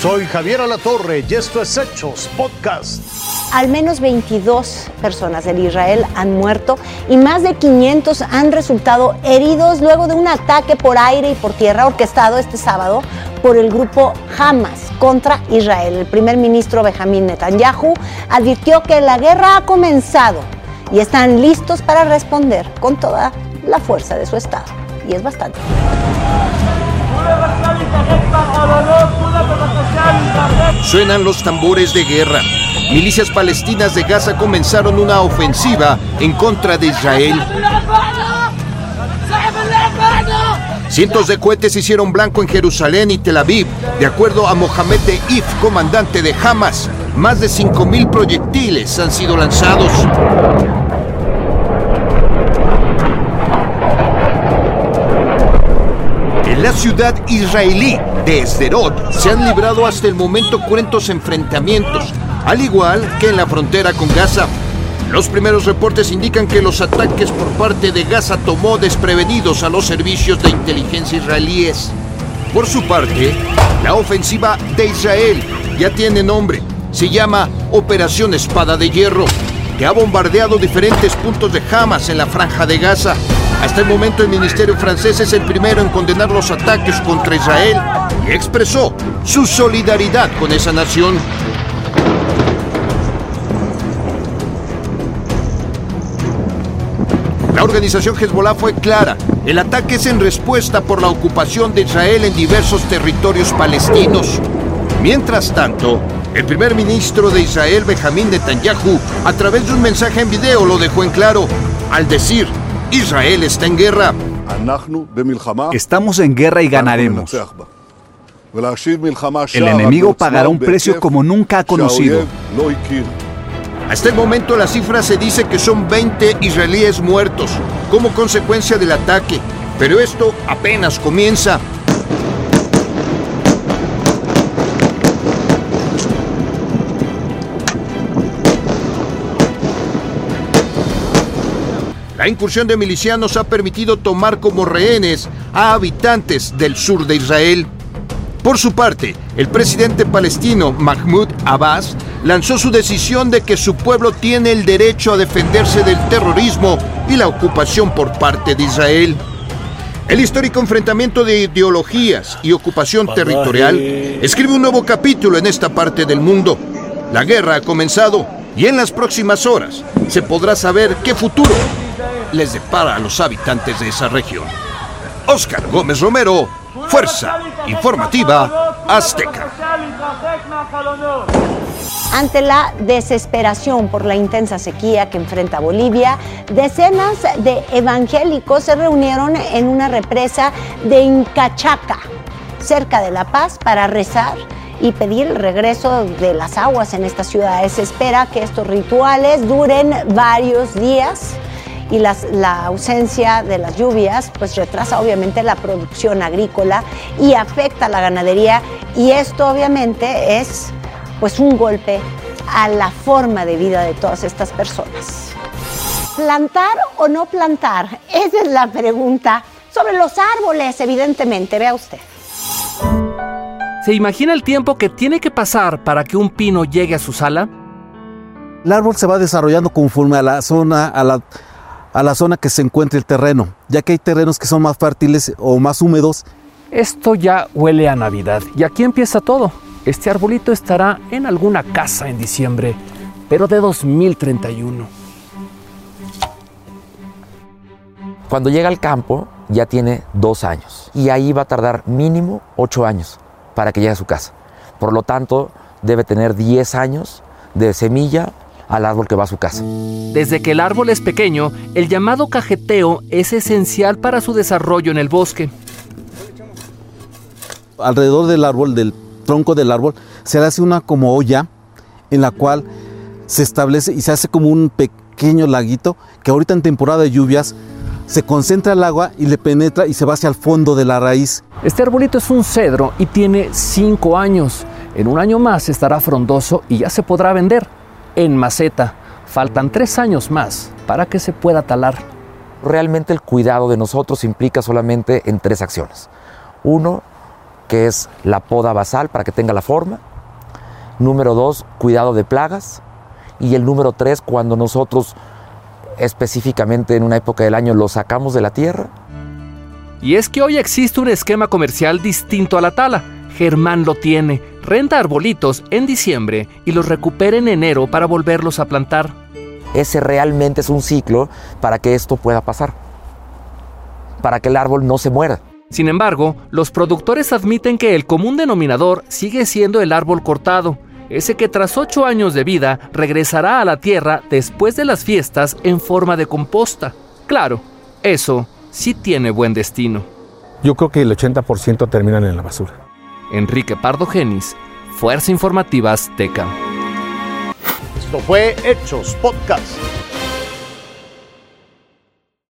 Soy Javier Alatorre y esto es Hechos Podcast. Al menos 22 personas del Israel han muerto y más de 500 han resultado heridos luego de un ataque por aire y por tierra orquestado este sábado por el grupo Hamas contra Israel. El primer ministro Benjamin Netanyahu advirtió que la guerra ha comenzado y están listos para responder con toda la fuerza de su Estado. Y es bastante. Suenan los tambores de guerra. Milicias palestinas de Gaza comenzaron una ofensiva en contra de Israel. Cientos de cohetes hicieron blanco en Jerusalén y Tel Aviv. De acuerdo a Mohamed Deif, comandante de Hamas, más de 5.000 proyectiles han sido lanzados. En la ciudad israelí de Sderot se han librado hasta el momento cruentos enfrentamientos, al igual que en la frontera con Gaza. Los primeros reportes indican que los ataques por parte de Gaza tomó desprevenidos a los servicios de inteligencia israelíes. Por su parte, la ofensiva de Israel ya tiene nombre. Se llama Operación Espada de Hierro, que ha bombardeado diferentes puntos de Hamas en la franja de Gaza. Hasta el momento el ministerio francés es el primero en condenar los ataques contra Israel y expresó su solidaridad con esa nación. La organización Hezbollah fue clara. El ataque es en respuesta por la ocupación de Israel en diversos territorios palestinos. Mientras tanto, el primer ministro de Israel, Benjamin Netanyahu, a través de un mensaje en video lo dejó en claro al decir, Israel está en guerra. Estamos en guerra y ganaremos. El enemigo pagará un precio como nunca ha conocido. Hasta el momento la cifra se dice que son 20 israelíes muertos como consecuencia del ataque, pero esto apenas comienza. La incursión de milicianos ha permitido tomar como rehenes a habitantes del sur de Israel. Por su parte, el presidente palestino Mahmoud Abbas lanzó su decisión de que su pueblo tiene el derecho a defenderse del terrorismo y la ocupación por parte de Israel. El histórico enfrentamiento de ideologías y ocupación territorial escribe un nuevo capítulo en esta parte del mundo. La guerra ha comenzado y en las próximas horas se podrá saber qué futuro les depara a los habitantes de esa región. Oscar Gómez Romero, Fuerza Informativa Azteca. Ante la desesperación por la intensa sequía que enfrenta Bolivia, decenas de evangélicos se reunieron en una represa de Incachaca, cerca de La Paz, para rezar y pedir el regreso de las aguas en esta ciudad. Se espera que estos rituales duren varios días y la ausencia de las lluvias pues retrasa obviamente la producción agrícola y afecta a la ganadería y esto obviamente es pues un golpe a la forma de vida de todas estas personas. ¿Plantar o no plantar? Esa es la pregunta sobre los árboles, evidentemente, vea usted. ¿Se imagina el tiempo que tiene que pasar para que un pino llegue a su sala? El árbol se va desarrollando conforme a la zona, a la, a la zona que se encuentre el terreno, ya que hay terrenos que son más fértiles o más húmedos. Esto ya huele a Navidad y aquí empieza todo. Este arbolito estará en alguna casa en diciembre, pero de 2031. Cuando llega al campo ya tiene dos años y ahí va a tardar mínimo ocho años para que llegue a su casa. Por lo tanto, debe tener 10 años de semilla al árbol que va a su casa. Desde que el árbol es pequeño, el llamado cajeteo es esencial para su desarrollo en el bosque. Alrededor del árbol, del tronco del árbol, se hace una como olla en la cual se establece y se hace como un pequeño laguito que ahorita en temporada de lluvias se concentra el agua y le penetra y se va hacia el fondo de la raíz. Este arbolito es un cedro y tiene 5 años. En un año más estará frondoso y ya se podrá vender. En maceta, faltan 3 años más para que se pueda talar. Realmente el cuidado de nosotros implica solamente en tres acciones. Uno, que es la poda basal para que tenga la forma. Número dos, cuidado de plagas. Y el número tres, cuando nosotros específicamente en una época del año lo sacamos de la tierra. Y es que hoy existe un esquema comercial distinto a la tala. Germán lo tiene, renta arbolitos en diciembre y los recupera en enero para volverlos a plantar. Ese realmente es un ciclo para que esto pueda pasar, para que el árbol no se muera. Sin embargo, los productores admiten que el común denominador sigue siendo el árbol cortado, ese que tras ocho años de vida regresará a la tierra después de las fiestas en forma de composta. Claro, eso sí tiene buen destino. Yo creo que el 80% terminan en la basura. Enrique Pardo Genis, Fuerza Informativa Azteca. Esto fue Hechos Podcast.